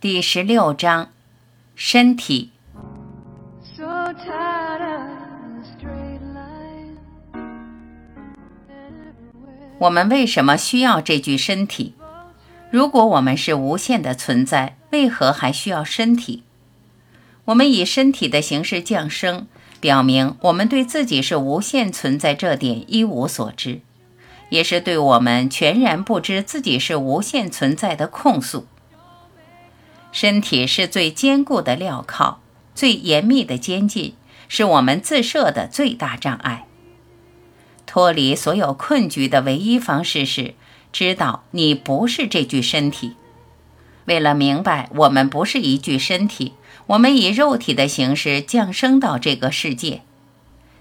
第十六章，身体。我们为什么需要这具身体？如果我们是无限的存在，为何还需要身体？我们以身体的形式降生，表明我们对自己是无限存在这点一无所知，也是对我们全然不知自己是无限存在的控诉。身体是最坚固的镣铐，最严密的监禁，是我们自设的最大障碍。脱离所有困局的唯一方式是知道你不是这具身体。为了明白我们不是一具身体，我们以肉体的形式降生到这个世界。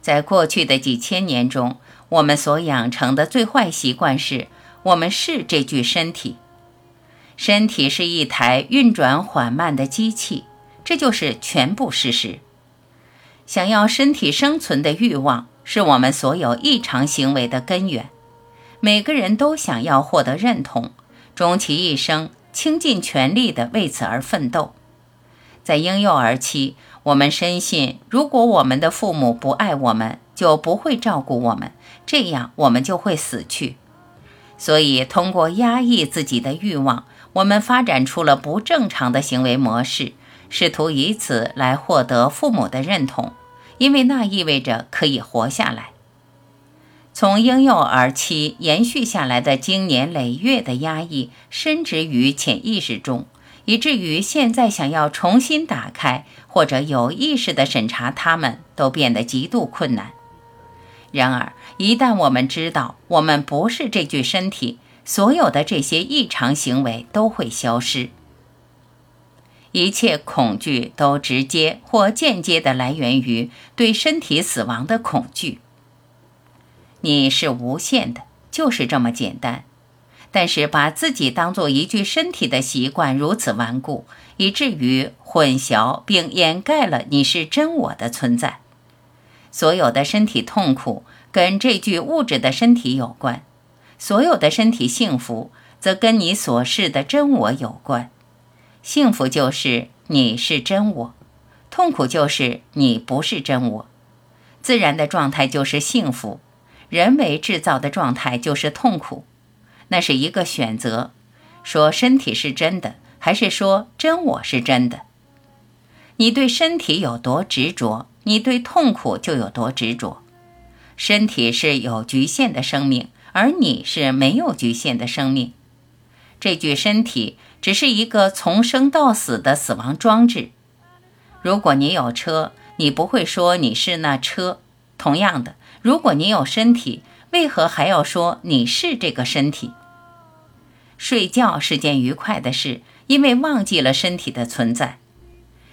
在过去的几千年中，我们所养成的最坏习惯是我们是这具身体。身体是一台运转缓慢的机器，这就是全部事实。想要身体生存的欲望是我们所有异常行为的根源。每个人都想要获得认同，终其一生倾尽全力地为此而奋斗。在婴幼儿期，我们深信，如果我们的父母不爱我们，就不会照顾我们，这样我们就会死去。所以，通过压抑自己的欲望，我们发展出了不正常的行为模式，试图以此来获得父母的认同，因为那意味着可以活下来。从婴幼儿期延续下来的经年累月的压抑，深植于潜意识中，以至于现在想要重新打开或者有意识地审查它们，都变得极度困难。然而，一旦我们知道我们不是这具身体，所有的这些异常行为都会消失。一切恐惧都直接或间接的来源于对身体死亡的恐惧。你是无限的，就是这么简单。但是把自己当做一具身体的习惯如此顽固，以至于混淆并掩盖了你是真我的存在。所有的身体痛苦跟这具物质的身体有关，所有的身体幸福则跟你所示的真我有关。幸福就是你是真我，痛苦就是你不是真我。自然的状态就是幸福。人为制造的状态就是痛苦，那是一个选择：说身体是真的，还是说真我是真的？你对身体有多执着，你对痛苦就有多执着。身体是有局限的生命，而你是没有局限的生命。这具身体只是一个从生到死的死亡装置。如果你有车，你不会说你是那车。同样的。如果你有身体，为何还要说你是这个身体？睡觉是件愉快的事，因为忘记了身体的存在。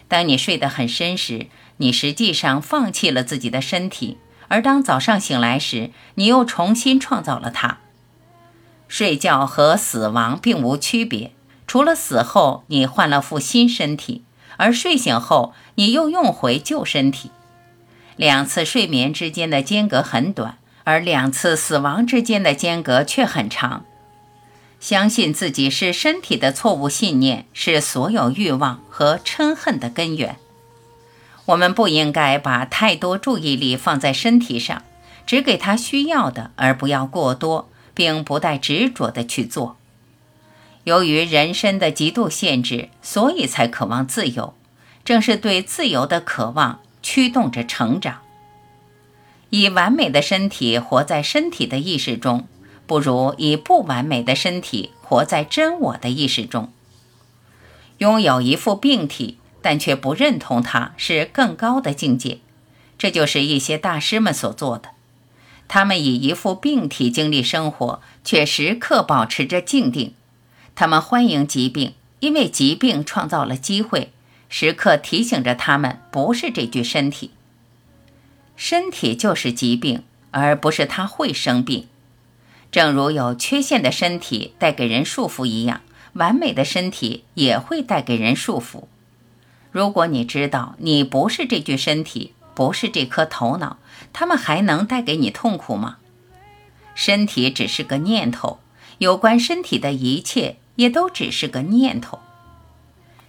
当你睡得很深时，你实际上放弃了自己的身体；而当早上醒来时，你又重新创造了它。睡觉和死亡并无区别，除了死后你换了副新身体，而睡醒后你又用回旧身体。两次睡眠之间的间隔很短，而两次死亡之间的间隔却很长。相信自己是身体的错误信念是所有欲望和嗔恨的根源。我们不应该把太多注意力放在身体上，只给他需要的，而不要过多，并不带执着的去做。由于人身的极度限制，所以才渴望自由。正是对自由的渴望。驱动着成长。以完美的身体活在身体的意识中，不如以不完美的身体活在真我的意识中。拥有一副病体，但却不认同它是更高的境界。这就是一些大师们所做的。他们以一副病体经历生活，却时刻保持着静定。他们欢迎疾病，因为疾病创造了机会。时刻提醒着他们，不是这具身体。身体就是疾病，而不是他会生病。正如有缺陷的身体带给人束缚一样，完美的身体也会带给人束缚。如果你知道你不是这具身体，不是这颗头脑，他们还能带给你痛苦吗？身体只是个念头，有关身体的一切也都只是个念头。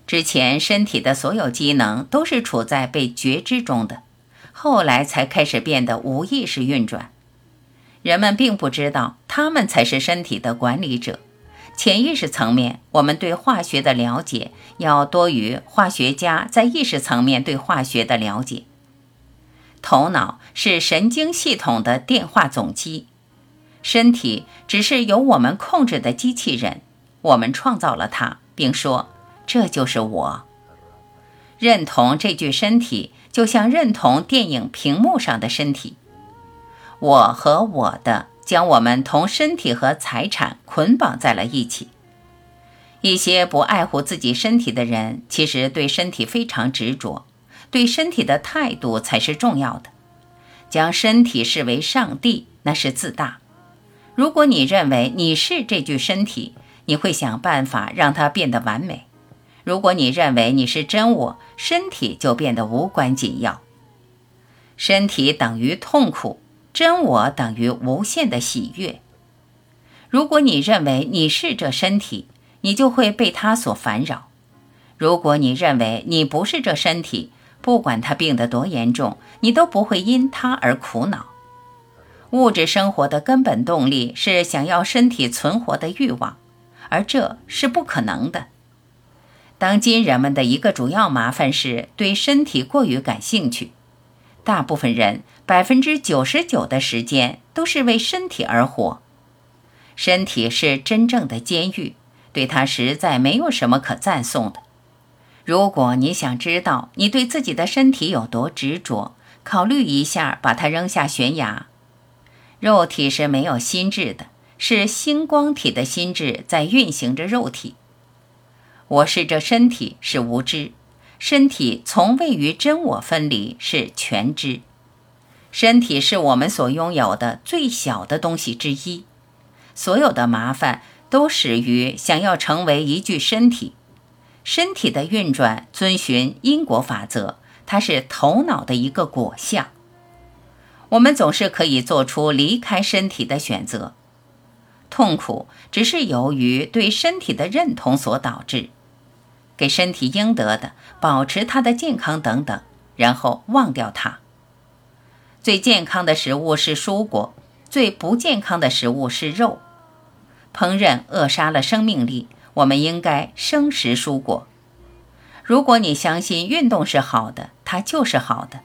之前身体的所有机能都是处在被觉知中的，后来才开始变得无意识运转。人们并不知道，他们才是身体的管理者。潜意识层面，我们对化学的了解要多于化学家在意识层面对化学的了解。头脑是神经系统的电话总机，身体只是由我们控制的机器人。我们创造了它，并说这就是我。认同这具身体，就像认同电影屏幕上的身体。我和我的将我们同身体和财产捆绑在了一起。一些不爱护自己身体的人，其实对身体非常执着，对身体的态度才是重要的。将身体视为上帝，那是自大。如果你认为你是这具身体，你会想办法让它变得完美。如果你认为你是真我，身体就变得无关紧要。身体等于痛苦。真我等于无限的喜悦。如果你认为你是这身体，你就会被它所烦扰；如果你认为你不是这身体，不管它病得多严重，你都不会因它而苦恼。物质生活的根本动力是想要身体存活的欲望，而这是不可能的。当今人们的一个主要麻烦是对身体过于感兴趣。大部分人百分之九十九的时间都是为身体而活，身体是真正的监狱，对它实在没有什么可赞颂的。如果你想知道你对自己的身体有多执着，考虑一下把它扔下悬崖。肉体是没有心智的，是星光体的心智在运行着肉体。我是这身体，是无知。身体从未与真我分离，是全知。身体是我们所拥有的最小的东西之一。所有的麻烦都始于想要成为一具身体。身体的运转遵循因果法则，它是头脑的一个果相。我们总是可以做出离开身体的选择。痛苦只是由于对身体的认同所导致。给身体应得的，保持它的健康等等，然后忘掉它。最健康的食物是蔬果，最不健康的食物是肉。烹饪扼杀了生命力，我们应该生食蔬果。如果你相信运动是好的，它就是好的。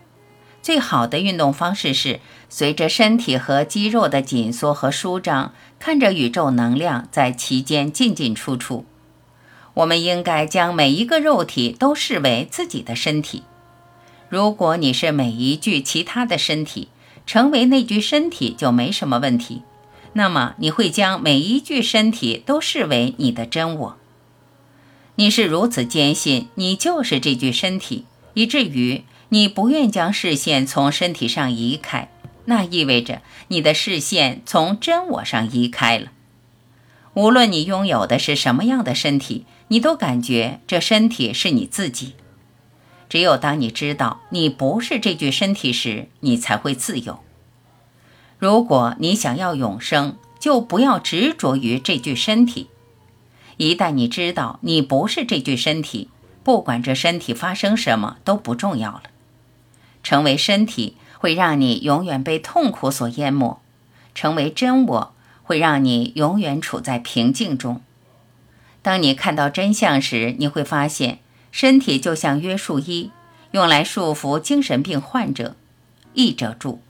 最好的运动方式是随着身体和肌肉的紧缩和舒张，看着宇宙能量在其间进进出出。我们应该将每一个肉体都视为自己的身体。如果你是每一具其他的身体，成为那具身体就没什么问题。那么你会将每一具身体都视为你的真我。你是如此坚信你就是这具身体，以至于你不愿将视线从身体上移开。那意味着你的视线从真我上移开了。无论你拥有的是什么样的身体，你都感觉这身体是你自己。只有当你知道你不是这具身体时，你才会自由。如果你想要永生，就不要执着于这具身体。一旦你知道你不是这具身体，不管这身体发生什么都不重要了。成为身体会让你永远被痛苦所淹没，成为真我。会让你永远处在平静中。当你看到真相时，你会发现身体就像约束衣，用来束缚精神病患者。译者注：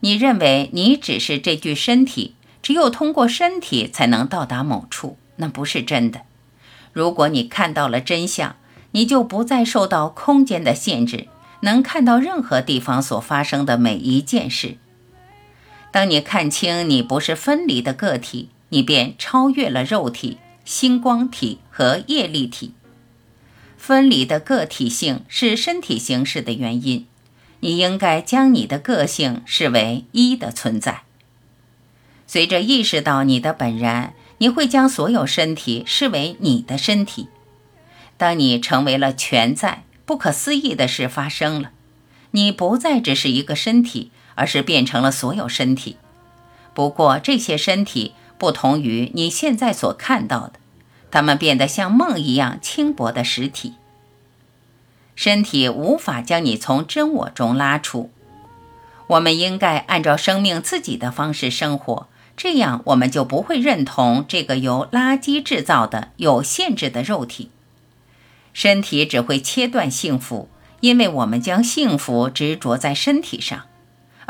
你认为你只是这具身体，只有通过身体才能到达某处，那不是真的。如果你看到了真相，你就不再受到空间的限制，能看到任何地方所发生的每一件事。当你看清你不是分离的个体，你便超越了肉体、星光体和业力体。分离的个体性是身体形式的原因。你应该将你的个性视为一的存在。随着意识到你的本然，你会将所有身体视为你的身体。当你成为了全在，不可思议的事发生了。你不再只是一个身体。而是变成了所有身体，不过这些身体不同于你现在所看到的，它们变得像梦一样轻薄的实体。身体无法将你从真我中拉出。我们应该按照生命自己的方式生活，这样我们就不会认同这个由垃圾制造的有限制的肉体。身体只会切断幸福，因为我们将幸福执着在身体上，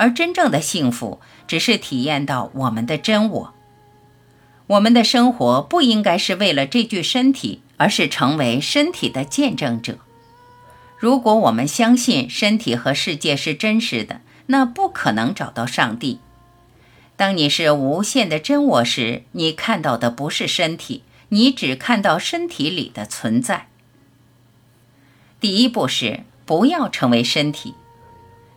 而真正的幸福只是体验到我们的真我。我们的生活不应该是为了这具身体，而是成为身体的见证者。如果我们相信身体和世界是真实的，那不可能找到上帝。当你是无限的真我时，你看到的不是身体，你只看到身体里的存在。第一步是不要成为身体。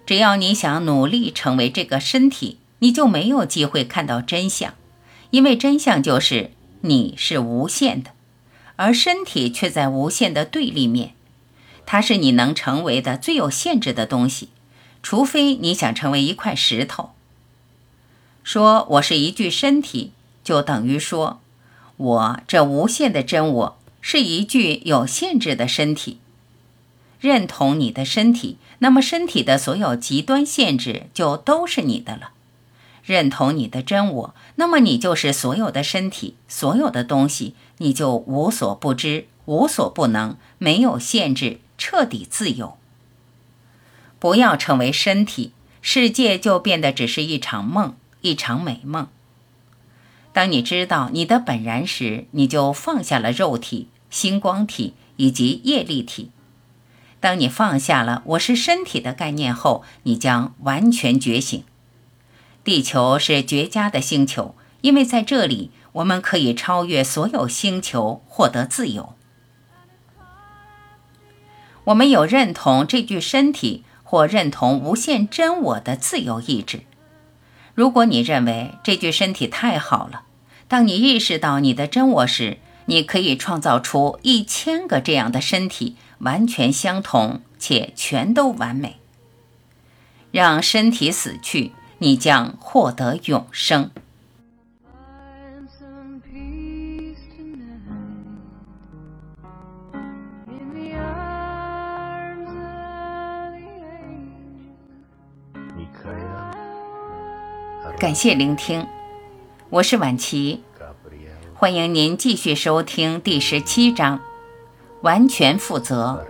只要你想努力成为这个身体，你就没有机会看到真相，因为真相就是你是无限的，而身体却在无限的对立面。它是你能成为的最有限制的东西，除非你想成为一块石头。说我是一具身体，就等于说我这无限的真我是一具有限制的身体。认同你的身体，那么身体的所有极端限制就都是你的了。认同你的真我，那么你就是所有的身体，所有的东西，你就无所不知，无所不能，没有限制，彻底自由。不要成为身体，世界就变得只是一场梦，一场美梦。当你知道你的本然时，你就放下了肉体、星光体以及业力体。当你放下了“我是身体”的概念后，你将完全觉醒。地球是绝佳的星球，因为在这里，我们可以超越所有星球，获得自由。我们有认同这具身体或认同无限真我的自由意志。如果你认为这具身体太好了，当你意识到你的真我时，你可以创造出一千个这样的身体。完全相同，且全都完美。让身体死去，你将获得永生。你可以了。感谢聆听，我是婉琪，欢迎您继续收听第十七章。完全负责。